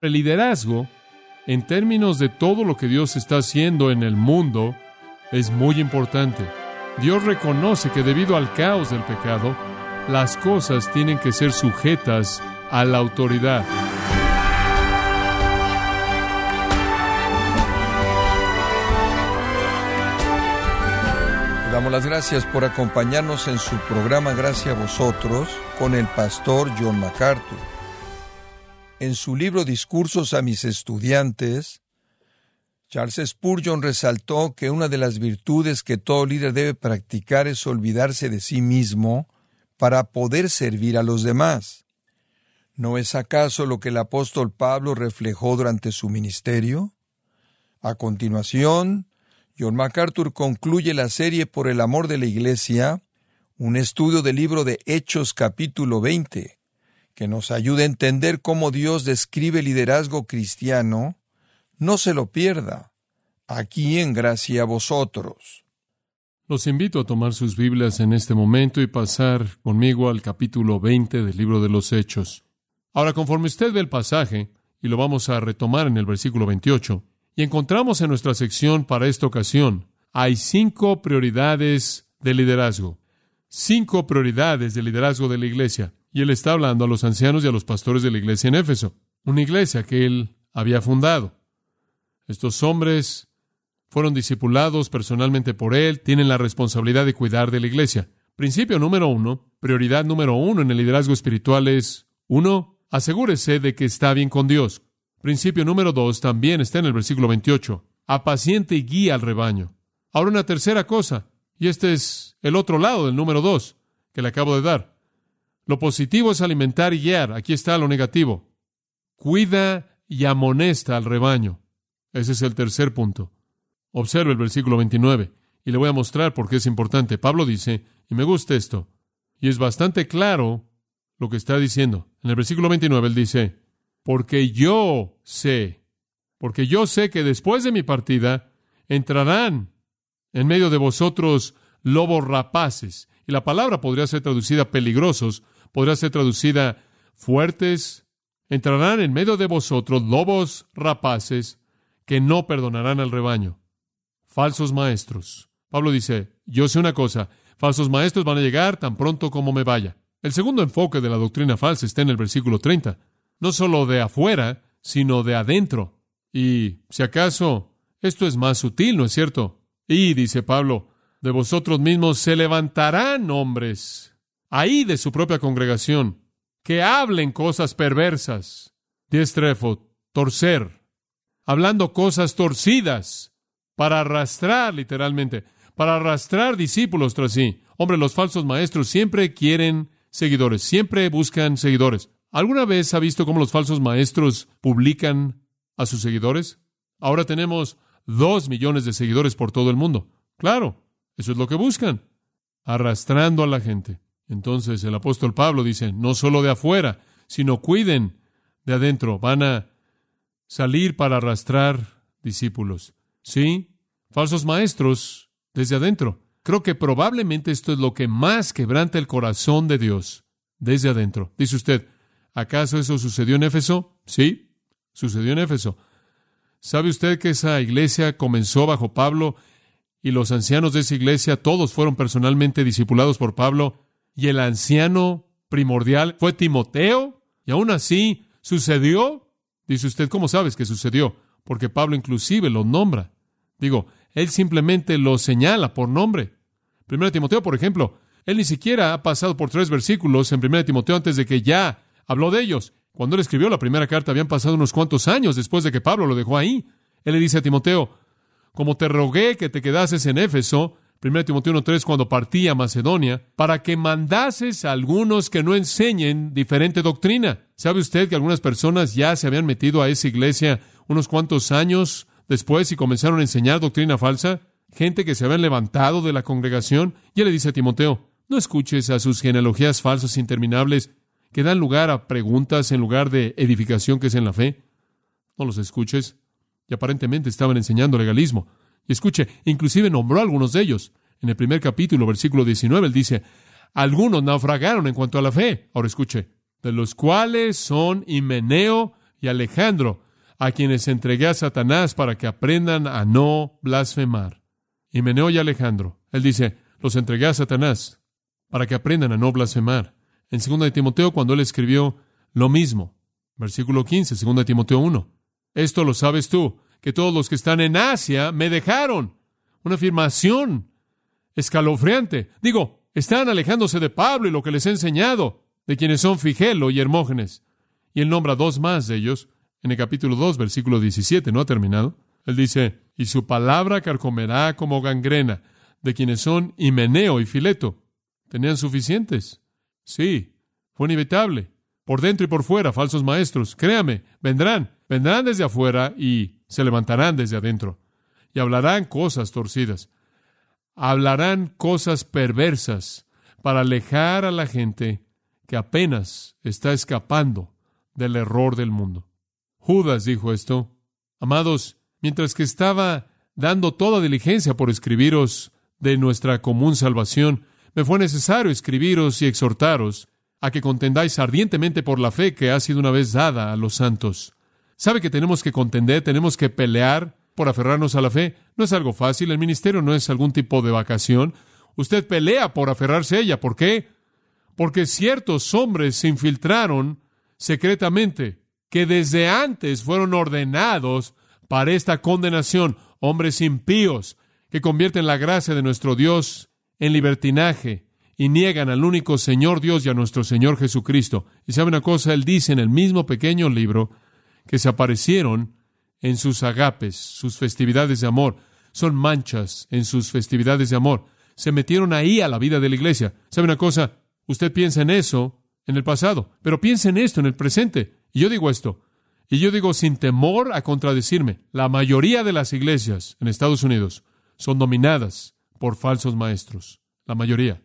El liderazgo, en términos de todo lo que Dios está haciendo en el mundo, es muy importante. Dios reconoce que debido al caos del pecado, las cosas tienen que ser sujetas a la autoridad. Damos las gracias por acompañarnos en su programa Gracias a vosotros con el pastor John MacArthur. En su libro Discursos a mis estudiantes, Charles Spurgeon resaltó que una de las virtudes que todo líder debe practicar es olvidarse de sí mismo para poder servir a los demás. ¿No es acaso lo que el apóstol Pablo reflejó durante su ministerio? A continuación, John MacArthur concluye la serie Por el amor de la Iglesia, un estudio del libro de Hechos capítulo 20, que nos ayuda a entender cómo Dios describe el liderazgo cristiano no se lo pierda. Aquí en gracia a vosotros. Los invito a tomar sus Biblias en este momento y pasar conmigo al capítulo 20 del libro de los Hechos. Ahora, conforme usted ve el pasaje, y lo vamos a retomar en el versículo 28, y encontramos en nuestra sección para esta ocasión, hay cinco prioridades de liderazgo. Cinco prioridades de liderazgo de la iglesia. Y él está hablando a los ancianos y a los pastores de la iglesia en Éfeso, una iglesia que él había fundado. Estos hombres fueron discipulados personalmente por él, tienen la responsabilidad de cuidar de la iglesia. Principio número uno, prioridad número uno en el liderazgo espiritual es, uno, asegúrese de que está bien con Dios. Principio número dos también está en el versículo 28. Apaciente y guía al rebaño. Ahora una tercera cosa, y este es el otro lado del número dos que le acabo de dar. Lo positivo es alimentar y guiar. Aquí está lo negativo. Cuida y amonesta al rebaño. Ese es el tercer punto. Observe el versículo 29 y le voy a mostrar por qué es importante. Pablo dice, y me gusta esto, y es bastante claro lo que está diciendo. En el versículo 29 él dice, porque yo sé, porque yo sé que después de mi partida entrarán en medio de vosotros lobos rapaces. Y la palabra podría ser traducida peligrosos, podría ser traducida fuertes. Entrarán en medio de vosotros lobos rapaces que no perdonarán al rebaño. Falsos maestros. Pablo dice, yo sé una cosa, falsos maestros van a llegar tan pronto como me vaya. El segundo enfoque de la doctrina falsa está en el versículo 30. No solo de afuera, sino de adentro. Y, si acaso, esto es más sutil, ¿no es cierto? Y, dice Pablo, de vosotros mismos se levantarán hombres, ahí de su propia congregación, que hablen cosas perversas, diestrefo, torcer, hablando cosas torcidas para arrastrar, literalmente, para arrastrar discípulos tras sí. Hombre, los falsos maestros siempre quieren seguidores, siempre buscan seguidores. ¿Alguna vez ha visto cómo los falsos maestros publican a sus seguidores? Ahora tenemos dos millones de seguidores por todo el mundo. Claro, eso es lo que buscan, arrastrando a la gente. Entonces el apóstol Pablo dice, no solo de afuera, sino cuiden de adentro. Van a salir para arrastrar discípulos. Sí, falsos maestros desde adentro. Creo que probablemente esto es lo que más quebranta el corazón de Dios desde adentro. Dice usted, ¿acaso eso sucedió en Éfeso? Sí, sucedió en Éfeso. ¿Sabe usted que esa iglesia comenzó bajo Pablo y los ancianos de esa iglesia todos fueron personalmente discipulados por Pablo y el anciano primordial fue Timoteo? Y aún así sucedió Dice usted, ¿cómo sabes que sucedió? Porque Pablo inclusive lo nombra. Digo, él simplemente lo señala por nombre. Primero Timoteo, por ejemplo, él ni siquiera ha pasado por tres versículos en Primera Timoteo antes de que ya habló de ellos. Cuando él escribió la primera carta habían pasado unos cuantos años después de que Pablo lo dejó ahí. Él le dice a Timoteo, como te rogué que te quedases en Éfeso, 1 Timoteo 1.3, cuando partí a Macedonia, para que mandases a algunos que no enseñen diferente doctrina. ¿Sabe usted que algunas personas ya se habían metido a esa iglesia unos cuantos años después y comenzaron a enseñar doctrina falsa? Gente que se habían levantado de la congregación. Y él le dice a Timoteo, no escuches a sus genealogías falsas interminables que dan lugar a preguntas en lugar de edificación que es en la fe. No los escuches. Y aparentemente estaban enseñando legalismo. Y escuche, inclusive nombró a algunos de ellos. En el primer capítulo, versículo 19, él dice, algunos naufragaron en cuanto a la fe. Ahora escuche, de los cuales son Himeneo y Alejandro, a quienes entregué a Satanás para que aprendan a no blasfemar. Y Meneo y Alejandro, él dice, los entregué a Satanás para que aprendan a no blasfemar. En 2 de Timoteo, cuando él escribió lo mismo, versículo 15, 2 de Timoteo 1, esto lo sabes tú, que todos los que están en Asia me dejaron. Una afirmación escalofriante. Digo, están alejándose de Pablo y lo que les he enseñado, de quienes son Figelo y Hermógenes. Y él nombra dos más de ellos en el capítulo 2, versículo 17, no ha terminado. Él dice, y su palabra carcomerá como gangrena, de quienes son Himeneo y Fileto. Tenían suficientes. Sí, fue inevitable. Por dentro y por fuera, falsos maestros. Créame, vendrán, vendrán desde afuera y se levantarán desde adentro. Y hablarán cosas torcidas. Hablarán cosas perversas para alejar a la gente que apenas está escapando del error del mundo. Judas dijo esto. Amados, mientras que estaba dando toda diligencia por escribiros de nuestra común salvación, me fue necesario escribiros y exhortaros a que contendáis ardientemente por la fe que ha sido una vez dada a los santos. ¿Sabe que tenemos que contender, tenemos que pelear por aferrarnos a la fe? No es algo fácil, el ministerio no es algún tipo de vacación. Usted pelea por aferrarse a ella. ¿Por qué? Porque ciertos hombres se infiltraron secretamente que desde antes fueron ordenados para esta condenación, hombres impíos que convierten la gracia de nuestro Dios en libertinaje y niegan al único Señor Dios y a nuestro Señor Jesucristo. Y sabe una cosa, él dice en el mismo pequeño libro que se aparecieron en sus agapes, sus festividades de amor, son manchas en sus festividades de amor. Se metieron ahí a la vida de la iglesia. ¿Sabe una cosa? Usted piensa en eso en el pasado, pero piensa en esto en el presente. Y yo digo esto, y yo digo sin temor a contradecirme, la mayoría de las iglesias en Estados Unidos son dominadas por falsos maestros. La mayoría.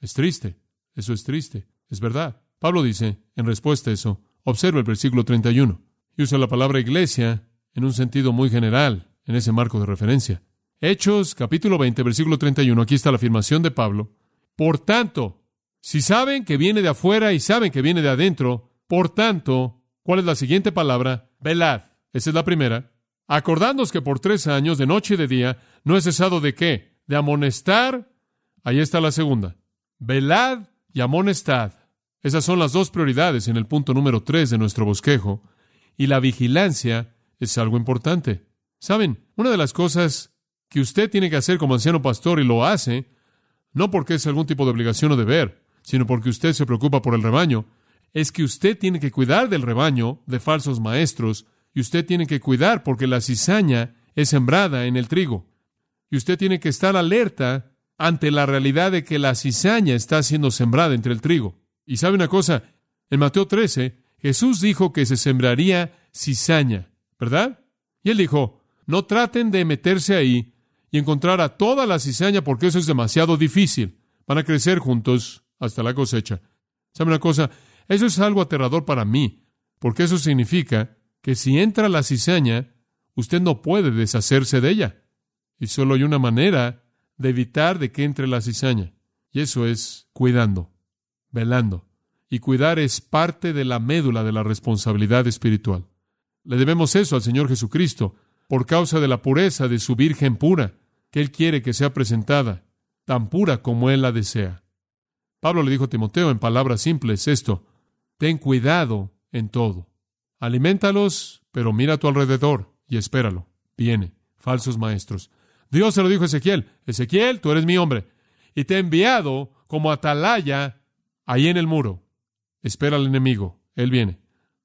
Es triste, eso es triste, es verdad. Pablo dice, en respuesta a eso, observa el versículo 31, y usa la palabra iglesia en un sentido muy general, en ese marco de referencia. Hechos capítulo 20, versículo 31, aquí está la afirmación de Pablo. Por tanto, si saben que viene de afuera y saben que viene de adentro, por tanto, ¿cuál es la siguiente palabra? Velad. Esa es la primera. Acordándoos que por tres años, de noche y de día, no he cesado de qué? De amonestar. Ahí está la segunda. Velad y amonestad. Esas son las dos prioridades en el punto número tres de nuestro bosquejo. Y la vigilancia es algo importante. Saben, una de las cosas que usted tiene que hacer como anciano pastor y lo hace, no porque es algún tipo de obligación o deber, sino porque usted se preocupa por el rebaño, es que usted tiene que cuidar del rebaño de falsos maestros y usted tiene que cuidar porque la cizaña es sembrada en el trigo. Y usted tiene que estar alerta ante la realidad de que la cizaña está siendo sembrada entre el trigo. Y sabe una cosa, en Mateo 13, Jesús dijo que se sembraría cizaña, ¿verdad? Y él dijo, no traten de meterse ahí y encontrar a toda la cizaña porque eso es demasiado difícil. Van a crecer juntos hasta la cosecha. ¿Sabe una cosa? Eso es algo aterrador para mí, porque eso significa que si entra la cizaña, usted no puede deshacerse de ella. Y solo hay una manera de evitar de que entre la cizaña. Y eso es cuidando, velando. Y cuidar es parte de la médula de la responsabilidad espiritual. Le debemos eso al Señor Jesucristo por causa de la pureza de su Virgen pura, que Él quiere que sea presentada, tan pura como Él la desea. Pablo le dijo a Timoteo en palabras simples esto, ten cuidado en todo. Aliméntalos, pero mira a tu alrededor y espéralo. Viene, falsos maestros. Dios se lo dijo a Ezequiel, Ezequiel, tú eres mi hombre, y te he enviado como atalaya ahí en el muro. Espera al enemigo, él viene.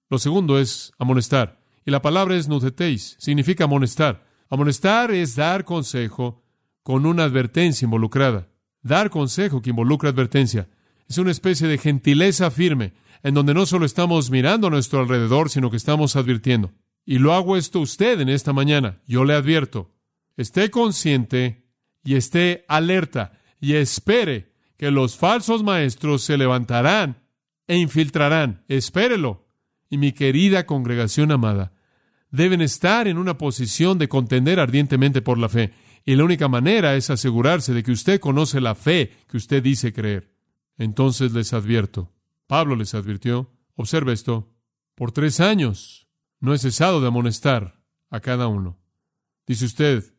Lo segundo es amonestar, y la palabra es nucetéis, significa amonestar. Amonestar es dar consejo con una advertencia involucrada. Dar consejo que involucra advertencia. Es una especie de gentileza firme, en donde no solo estamos mirando a nuestro alrededor, sino que estamos advirtiendo. Y lo hago esto usted en esta mañana. Yo le advierto. Esté consciente y esté alerta y espere que los falsos maestros se levantarán e infiltrarán. Espérelo. Y mi querida congregación amada, deben estar en una posición de contender ardientemente por la fe. Y la única manera es asegurarse de que usted conoce la fe que usted dice creer. Entonces les advierto, Pablo les advirtió, observe esto, por tres años no he cesado de amonestar a cada uno. Dice usted,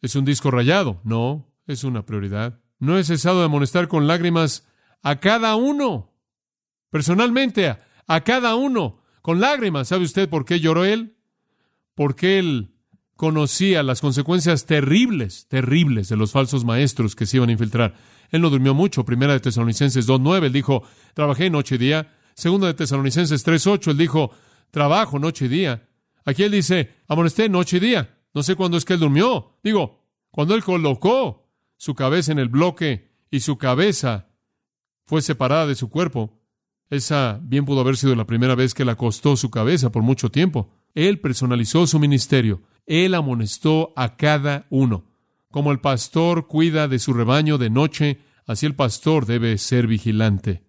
¿es un disco rayado? No, es una prioridad. No he cesado de amonestar con lágrimas a cada uno. Personalmente, a, cada uno. Con lágrimas. ¿Sabe usted por qué lloró él? Porque él conocía las consecuencias terribles, terribles de los falsos maestros que se iban a infiltrar. Él no durmió mucho. Primera de Tesalonicenses 2.9, él dijo, trabajé noche y día. Segunda de Tesalonicenses 3.8, él dijo, trabajo noche y día. Aquí él dice, amonesté noche y día. No sé cuándo es que él durmió. Digo, cuando él colocó su cabeza en el bloque y su cabeza fue separada de su cuerpo, esa bien pudo haber sido la primera vez que él acostó su cabeza por mucho tiempo. Él personalizó su ministerio. Él amonestó a cada uno. Como el pastor cuida de su rebaño de noche, así el pastor debe ser vigilante.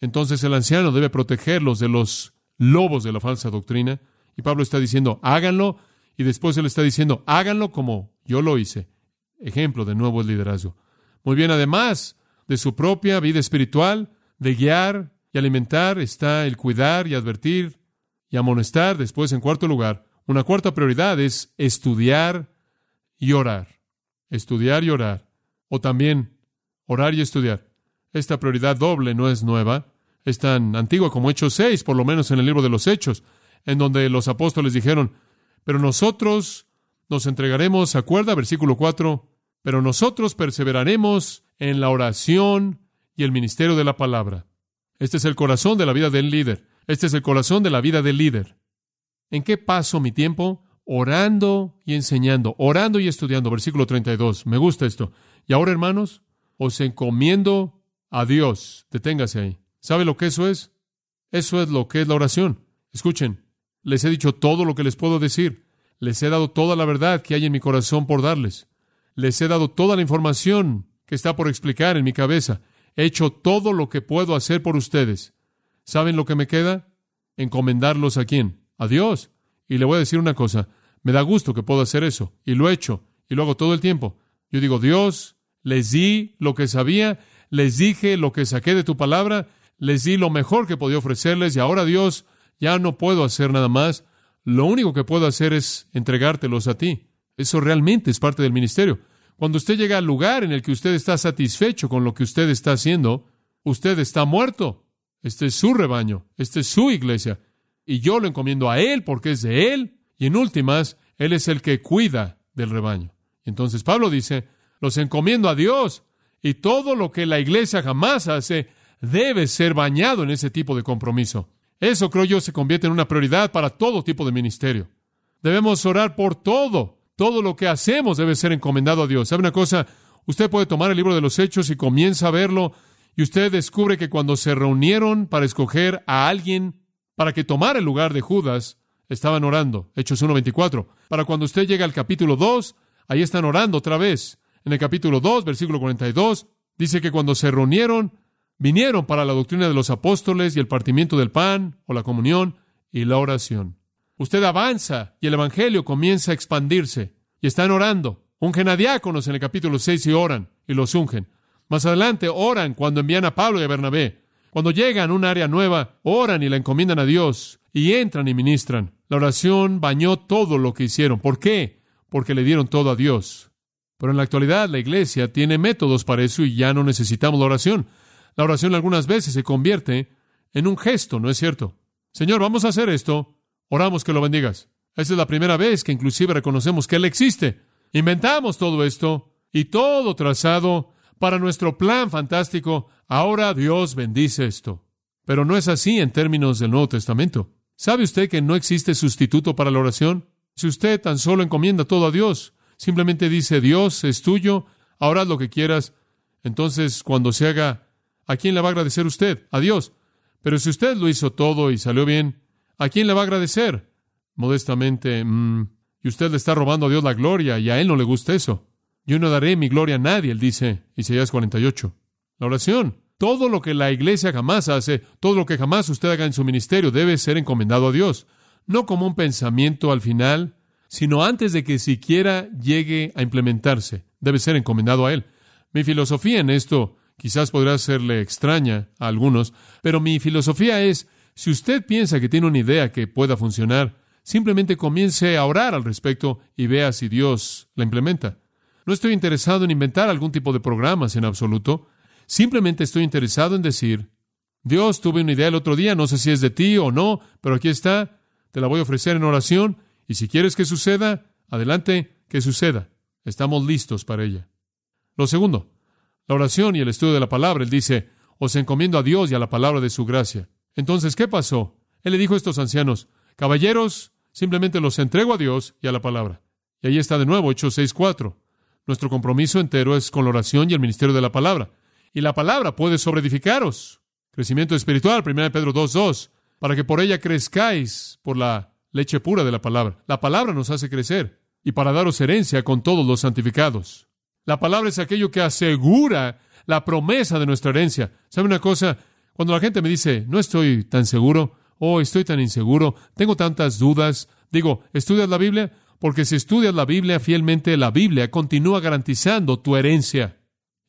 Entonces el anciano debe protegerlos de los lobos de la falsa doctrina. Y Pablo está diciendo, háganlo. Y después él está diciendo, háganlo como yo lo hice. Ejemplo de nuevo liderazgo. Muy bien, además de su propia vida espiritual, de guiar y alimentar, está el cuidar y advertir y amonestar. Después, en cuarto lugar, una cuarta prioridad es estudiar y orar. Estudiar y orar. O también orar y estudiar. Esta prioridad doble no es nueva. Es tan antigua como Hechos 6, por lo menos en el libro de los Hechos, en donde los apóstoles dijeron, pero nosotros nos entregaremos, acuerda, versículo 4, pero nosotros perseveraremos en la oración y el ministerio de la palabra. Este es el corazón de la vida del líder. Este es el corazón de la vida del líder. ¿En qué paso mi tiempo? Orando y enseñando, orando y estudiando. Versículo 32. Me gusta esto. Y ahora, hermanos, os encomiendo a Dios. Deténgase ahí. ¿Sabe lo que eso es? Eso es lo que es la oración. Escuchen, les he dicho todo lo que les puedo decir. Les he dado toda la verdad que hay en mi corazón por darles. Les he dado toda la información que está por explicar en mi cabeza. He hecho todo lo que puedo hacer por ustedes. ¿Saben lo que me queda? Encomendarlos a quién? a Dios. Y le voy a decir una cosa, me da gusto que puedo hacer eso, y lo he hecho, y lo hago todo el tiempo. Yo digo, Dios, les di lo que sabía, les dije lo que saqué de tu palabra, les di lo mejor que podía ofrecerles, y ahora Dios, ya no puedo hacer nada más. Lo único que puedo hacer es entregártelos a ti. Eso realmente es parte del ministerio. Cuando usted llega al lugar en el que usted está satisfecho con lo que usted está haciendo, usted está muerto. Este es su rebaño, esta es su iglesia y yo lo encomiendo a Él porque es de Él, y en últimas, Él es el que cuida del rebaño. Entonces Pablo dice, los encomiendo a Dios, y todo lo que la iglesia jamás hace debe ser bañado en ese tipo de compromiso. Eso creo yo se convierte en una prioridad para todo tipo de ministerio. Debemos orar por todo. Todo lo que hacemos debe ser encomendado a Dios. ¿Sabe una cosa? Usted puede tomar el libro de los Hechos y comienza a verlo y usted descubre que cuando se reunieron para escoger a alguien para que tomara el lugar de Judas, estaban orando. Hechos 1.24. Para cuando usted llega al capítulo 2, ahí están orando otra vez. En el capítulo 2, versículo 42, dice que cuando se reunieron, vinieron para la doctrina de los apóstoles y el partimiento del pan o la comunión y la oración. Usted avanza y el Evangelio comienza a expandirse y están orando. Ungen a diáconos en el capítulo 6 y oran y los ungen. Más adelante oran cuando envían a Pablo y a Bernabé. Cuando llegan a un área nueva, oran y la encomiendan a Dios y entran y ministran. La oración bañó todo lo que hicieron. ¿Por qué? Porque le dieron todo a Dios. Pero en la actualidad la iglesia tiene métodos para eso y ya no necesitamos la oración. La oración algunas veces se convierte en un gesto, ¿no es cierto? Señor, vamos a hacer esto. Oramos que lo bendigas. Esa es la primera vez que inclusive reconocemos que Él existe. Inventamos todo esto y todo trazado para nuestro plan fantástico. Ahora Dios bendice esto. Pero no es así en términos del Nuevo Testamento. ¿Sabe usted que no existe sustituto para la oración? Si usted tan solo encomienda todo a Dios, simplemente dice, Dios es tuyo, ahora lo que quieras, entonces cuando se haga, ¿a quién le va a agradecer usted? A Dios. Pero si usted lo hizo todo y salió bien, ¿a quién le va a agradecer? Modestamente, mm, y usted le está robando a Dios la gloria y a Él no le gusta eso. Yo no daré mi gloria a nadie, él dice, Isaías 48. La oración. Todo lo que la iglesia jamás hace, todo lo que jamás usted haga en su ministerio debe ser encomendado a Dios. No como un pensamiento al final, sino antes de que siquiera llegue a implementarse. Debe ser encomendado a Él. Mi filosofía en esto quizás podrá serle extraña a algunos, pero mi filosofía es, si usted piensa que tiene una idea que pueda funcionar, simplemente comience a orar al respecto y vea si Dios la implementa. No estoy interesado en inventar algún tipo de programas en absoluto. Simplemente estoy interesado en decir, Dios, tuve una idea el otro día, no sé si es de ti o no, pero aquí está, te la voy a ofrecer en oración, y si quieres que suceda, adelante, que suceda. Estamos listos para ella. Lo segundo, la oración y el estudio de la palabra. Él dice, os encomiendo a Dios y a la palabra de su gracia. Entonces, ¿qué pasó? Él le dijo a estos ancianos, caballeros, simplemente los entrego a Dios y a la palabra. Y ahí está de nuevo, Hechos 6.4. Nuestro compromiso entero es con la oración y el ministerio de la palabra. Y la palabra puede sobreedificaros. Crecimiento espiritual, 1 Pedro 2.2, para que por ella crezcáis por la leche pura de la palabra. La palabra nos hace crecer y para daros herencia con todos los santificados. La palabra es aquello que asegura la promesa de nuestra herencia. ¿Sabe una cosa? Cuando la gente me dice, no estoy tan seguro, o estoy tan inseguro, tengo tantas dudas, digo, ¿estudias la Biblia? Porque si estudias la Biblia fielmente, la Biblia continúa garantizando tu herencia.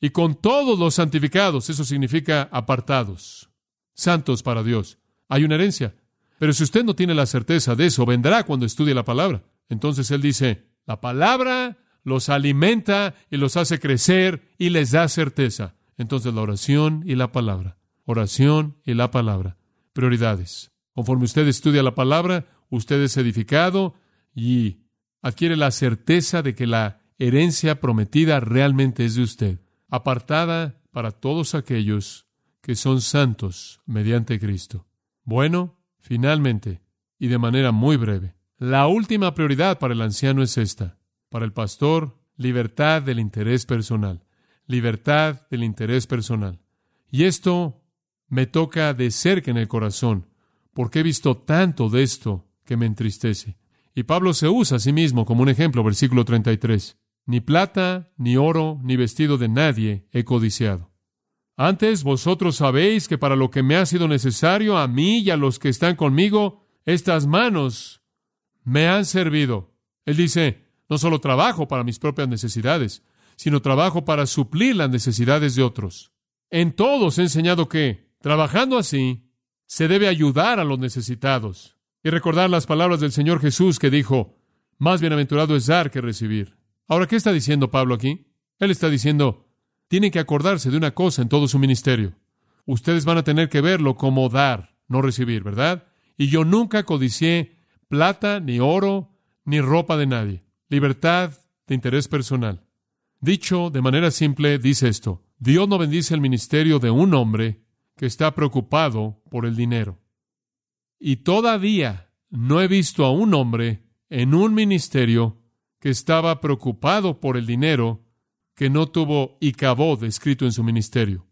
Y con todos los santificados, eso significa apartados, santos para Dios. Hay una herencia. Pero si usted no tiene la certeza de eso, vendrá cuando estudie la palabra. Entonces él dice, la palabra los alimenta y los hace crecer y les da certeza. Entonces la oración y la palabra, oración y la palabra, prioridades. Conforme usted estudia la palabra, usted es edificado y adquiere la certeza de que la herencia prometida realmente es de usted, apartada para todos aquellos que son santos mediante Cristo. Bueno, finalmente, y de manera muy breve, la última prioridad para el anciano es esta. Para el pastor, libertad del interés personal. Libertad del interés personal. Y esto me toca de cerca en el corazón, porque he visto tanto de esto que me entristece. Y Pablo se usa a sí mismo como un ejemplo, versículo 33. Ni plata, ni oro, ni vestido de nadie he codiciado. Antes vosotros sabéis que para lo que me ha sido necesario a mí y a los que están conmigo, estas manos me han servido. Él dice, no solo trabajo para mis propias necesidades, sino trabajo para suplir las necesidades de otros. En todos he enseñado que, trabajando así, se debe ayudar a los necesitados. Y recordar las palabras del Señor Jesús que dijo, más bienaventurado es dar que recibir. Ahora, ¿qué está diciendo Pablo aquí? Él está diciendo, tienen que acordarse de una cosa en todo su ministerio. Ustedes van a tener que verlo como dar, no recibir, ¿verdad? Y yo nunca codicié plata, ni oro, ni ropa de nadie. Libertad de interés personal. Dicho de manera simple, dice esto. Dios no bendice el ministerio de un hombre que está preocupado por el dinero. Y todavía no he visto a un hombre en un ministerio que estaba preocupado por el dinero que no tuvo Icabod escrito en su ministerio.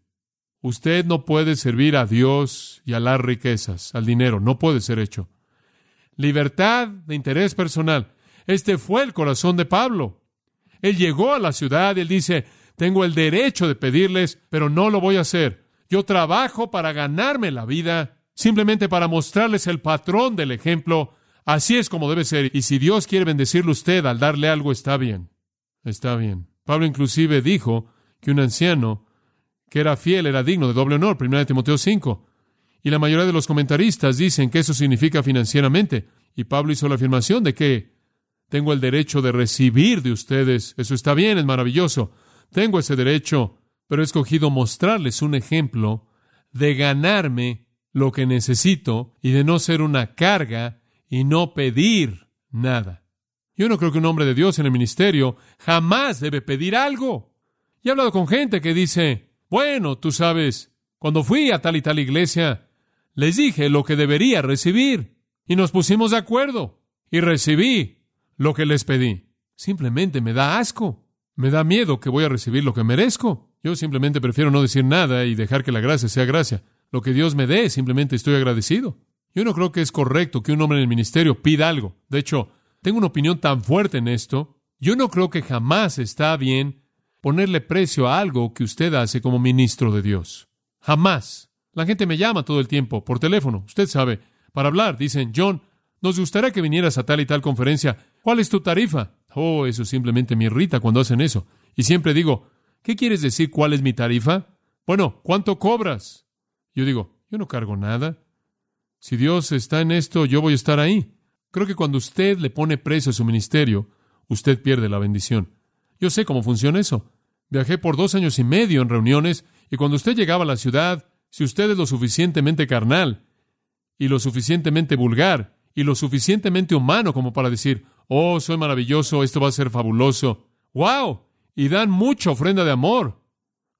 Usted no puede servir a Dios y a las riquezas, al dinero, no puede ser hecho. Libertad de interés personal. Este fue el corazón de Pablo. Él llegó a la ciudad y él dice, tengo el derecho de pedirles, pero no lo voy a hacer. Yo trabajo para ganarme la vida, simplemente para mostrarles el patrón del ejemplo. Así es como debe ser. Y si Dios quiere bendecirle usted al darle algo, está bien. Está bien. Pablo inclusive dijo que un anciano que era fiel era digno de doble honor, 1 Timoteo 5. Y la mayoría de los comentaristas dicen que eso significa financieramente. Y Pablo hizo la afirmación de que tengo el derecho de recibir de ustedes. Eso está bien, es maravilloso. Tengo ese derecho, pero he escogido mostrarles un ejemplo de ganarme lo que necesito y de no ser una carga y no pedir nada. Yo no creo que un hombre de Dios en el ministerio jamás debe pedir algo. Y he hablado con gente que dice, bueno, tú sabes, cuando fui a tal y tal iglesia, les dije lo que debería recibir y nos pusimos de acuerdo y recibí lo que les pedí. Simplemente me da asco. Me da miedo que voy a recibir lo que merezco. Yo simplemente prefiero no decir nada y dejar que la gracia sea gracia. Lo que Dios me dé, simplemente estoy agradecido. Yo no creo que es correcto que un hombre en el ministerio pida algo. De hecho, tengo una opinión tan fuerte en esto. Yo no creo que jamás está bien ponerle precio a algo que usted hace como ministro de Dios. Jamás. La gente me llama todo el tiempo por teléfono, usted sabe, para hablar. Dicen, John, nos gustaría que vinieras a tal y tal conferencia. ¿Cuál es tu tarifa? Oh, eso simplemente me irrita cuando hacen eso. Y siempre digo, ¿qué quieres decir cuál es mi tarifa? Bueno, ¿cuánto cobras? Yo digo, yo no cargo nada. Si Dios está en esto, yo voy a estar ahí. Creo que cuando usted le pone precio a su ministerio, usted pierde la bendición. Yo sé cómo funciona eso. Viajé por dos años y medio en reuniones y cuando usted llegaba a la ciudad, si usted es lo suficientemente carnal y lo suficientemente vulgar y lo suficientemente humano como para decir, oh, soy maravilloso, esto va a ser fabuloso, wow, y dan mucha ofrenda de amor.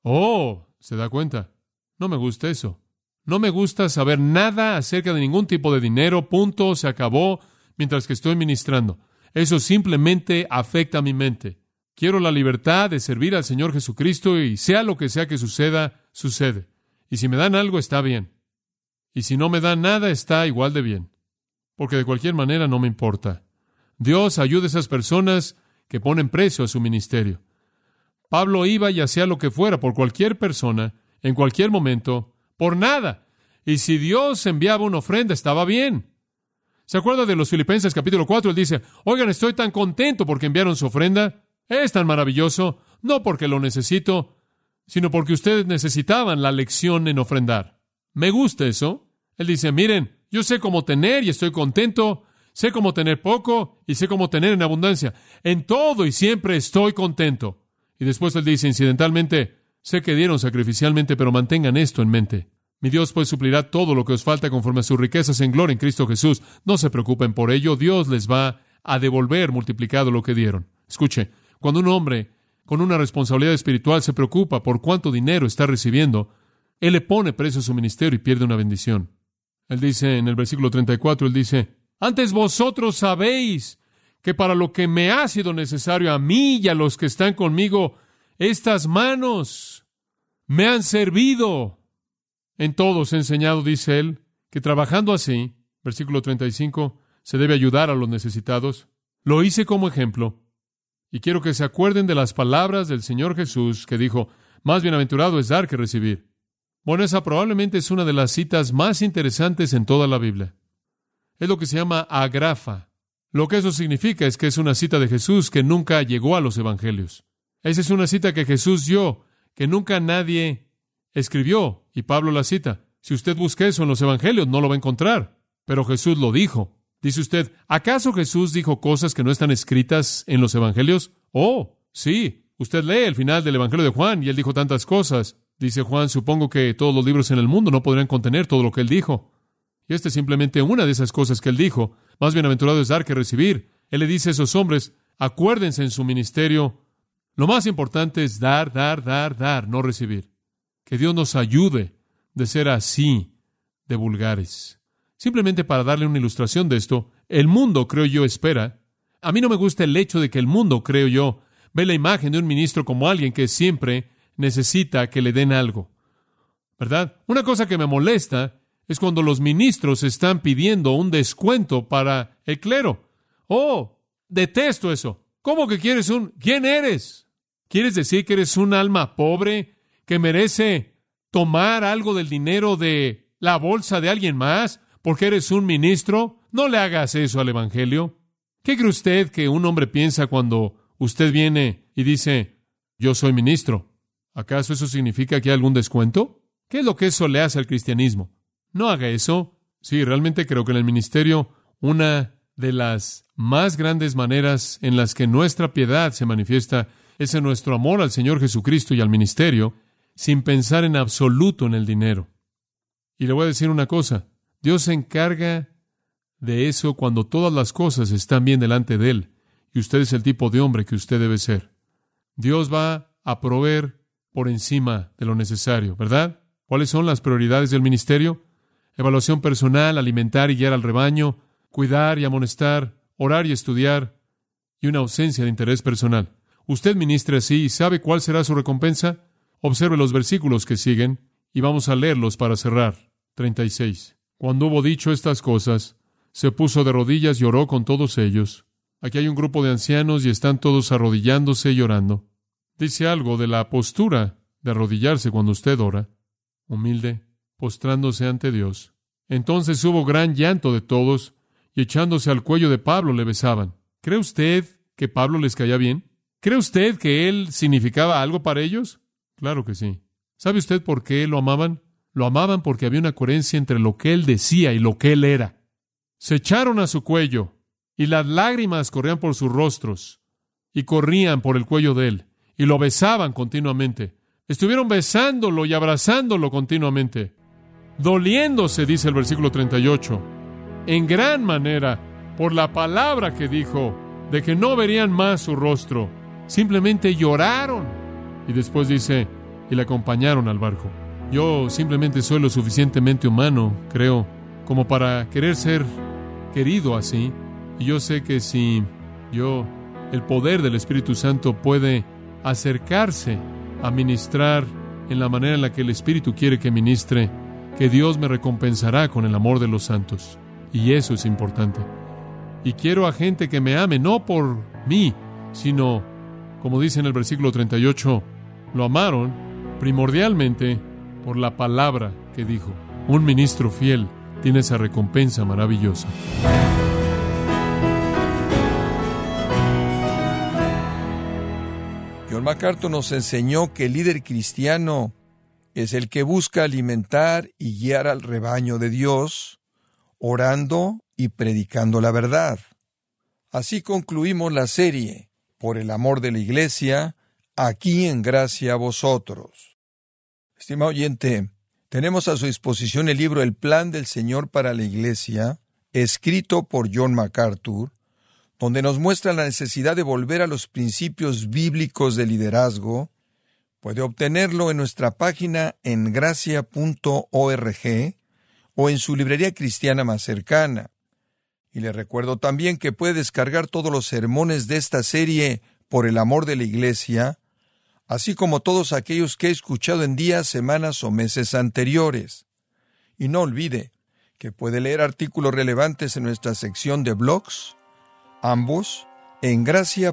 Oh, se da cuenta. No me gusta eso. No me gusta saber nada acerca de ningún tipo de dinero, punto, se acabó, mientras que estoy ministrando. Eso simplemente afecta a mi mente. Quiero la libertad de servir al Señor Jesucristo y sea lo que sea que suceda, sucede. Y si me dan algo, está bien. Y si no me dan nada, está igual de bien. Porque de cualquier manera no me importa. Dios ayuda a esas personas que ponen precio a su ministerio. Pablo iba y hacía lo que fuera por cualquier persona, en cualquier momento, por nada. Y si Dios enviaba una ofrenda, estaba bien. ¿Se acuerda de los Filipenses capítulo 4? Él dice, oigan, estoy tan contento porque enviaron su ofrenda. Es tan maravilloso, no porque lo necesito, sino porque ustedes necesitaban la lección en ofrendar. Me gusta eso. Él dice, miren, yo sé cómo tener y estoy contento, sé cómo tener poco y sé cómo tener en abundancia. En todo y siempre estoy contento. Y después él dice, incidentalmente, sé que dieron sacrificialmente, pero mantengan esto en mente. Mi Dios pues suplirá todo lo que os falta conforme a sus riquezas en gloria en Cristo Jesús. No se preocupen por ello, Dios les va a devolver multiplicado lo que dieron. Escuche, cuando un hombre con una responsabilidad espiritual se preocupa por cuánto dinero está recibiendo, él le pone precio a su ministerio y pierde una bendición. Él dice en el versículo 34, él dice, antes vosotros sabéis que para lo que me ha sido necesario a mí y a los que están conmigo, estas manos me han servido. En todos he enseñado, dice él, que trabajando así, versículo 35, se debe ayudar a los necesitados. Lo hice como ejemplo. Y quiero que se acuerden de las palabras del Señor Jesús que dijo, más bienaventurado es dar que recibir. Bueno, esa probablemente es una de las citas más interesantes en toda la Biblia. Es lo que se llama agrafa, lo que eso significa es que es una cita de Jesús que nunca llegó a los evangelios. Esa es una cita que Jesús dio, que nunca nadie escribió, y Pablo la cita. Si usted busca eso en los evangelios, no lo va a encontrar, pero Jesús lo dijo. Dice usted, ¿acaso Jesús dijo cosas que no están escritas en los evangelios? Oh, sí. Usted lee el final del Evangelio de Juan y él dijo tantas cosas. Dice Juan, supongo que todos los libros en el mundo no podrían contener todo lo que él dijo. Y esta es simplemente una de esas cosas que él dijo. Más bienaventurado es dar que recibir. Él le dice a esos hombres, acuérdense en su ministerio, lo más importante es dar, dar, dar, dar, no recibir. Que Dios nos ayude de ser así de vulgares. Simplemente para darle una ilustración de esto, el mundo, creo yo, espera. A mí no me gusta el hecho de que el mundo, creo yo, ve la imagen de un ministro como alguien que siempre necesita que le den algo. ¿Verdad? Una cosa que me molesta es cuando los ministros están pidiendo un descuento para el clero. Oh, detesto eso. ¿Cómo que quieres un... ¿Quién eres? ¿Quieres decir que eres un alma pobre que merece tomar algo del dinero de la bolsa de alguien más porque eres un ministro? No le hagas eso al Evangelio. ¿Qué cree usted que un hombre piensa cuando usted viene y dice, yo soy ministro? ¿Acaso eso significa que hay algún descuento? ¿Qué es lo que eso le hace al cristianismo? No haga eso. Sí, realmente creo que en el ministerio una de las más grandes maneras en las que nuestra piedad se manifiesta es en nuestro amor al Señor Jesucristo y al ministerio, sin pensar en absoluto en el dinero. Y le voy a decir una cosa, Dios se encarga de eso cuando todas las cosas están bien delante de Él, y usted es el tipo de hombre que usted debe ser. Dios va a proveer por encima de lo necesario, ¿verdad? ¿Cuáles son las prioridades del ministerio? Evaluación personal, alimentar y guiar al rebaño, cuidar y amonestar, orar y estudiar, y una ausencia de interés personal. Usted ministre así y sabe cuál será su recompensa. Observe los versículos que siguen y vamos a leerlos para cerrar. 36. Cuando hubo dicho estas cosas, se puso de rodillas y oró con todos ellos. Aquí hay un grupo de ancianos y están todos arrodillándose y orando. Dice algo de la postura de arrodillarse cuando usted ora. Humilde, postrándose ante Dios. Entonces hubo gran llanto de todos, y echándose al cuello de Pablo le besaban. ¿Cree usted que Pablo les caía bien? ¿Cree usted que él significaba algo para ellos? Claro que sí. ¿Sabe usted por qué lo amaban? Lo amaban porque había una coherencia entre lo que él decía y lo que él era. Se echaron a su cuello y las lágrimas corrían por sus rostros y corrían por el cuello de él y lo besaban continuamente. Estuvieron besándolo y abrazándolo continuamente, doliéndose, dice el versículo 38, en gran manera por la palabra que dijo de que no verían más su rostro. Simplemente lloraron. Y después dice, y le acompañaron al barco. Yo simplemente soy lo suficientemente humano, creo, como para querer ser querido así. Y yo sé que si yo, el poder del Espíritu Santo puede acercarse a ministrar en la manera en la que el Espíritu quiere que ministre, que Dios me recompensará con el amor de los santos. Y eso es importante. Y quiero a gente que me ame, no por mí, sino, como dice en el versículo 38, lo amaron primordialmente por la palabra que dijo. Un ministro fiel tiene esa recompensa maravillosa. John MacArthur nos enseñó que el líder cristiano es el que busca alimentar y guiar al rebaño de Dios, orando y predicando la verdad. Así concluimos la serie, por el amor de la Iglesia, aquí en gracia a vosotros. Estimado oyente, tenemos a su disposición el libro El Plan del Señor para la Iglesia, escrito por John MacArthur, donde nos muestra la necesidad de volver a los principios bíblicos de liderazgo. Puede obtenerlo en nuestra página en gracia.org o en su librería cristiana más cercana. Y le recuerdo también que puede descargar todos los sermones de esta serie por el amor de la Iglesia, así como todos aquellos que he escuchado en días, semanas o meses anteriores. Y no olvide que puede leer artículos relevantes en nuestra sección de blogs, ambos en gracia.org.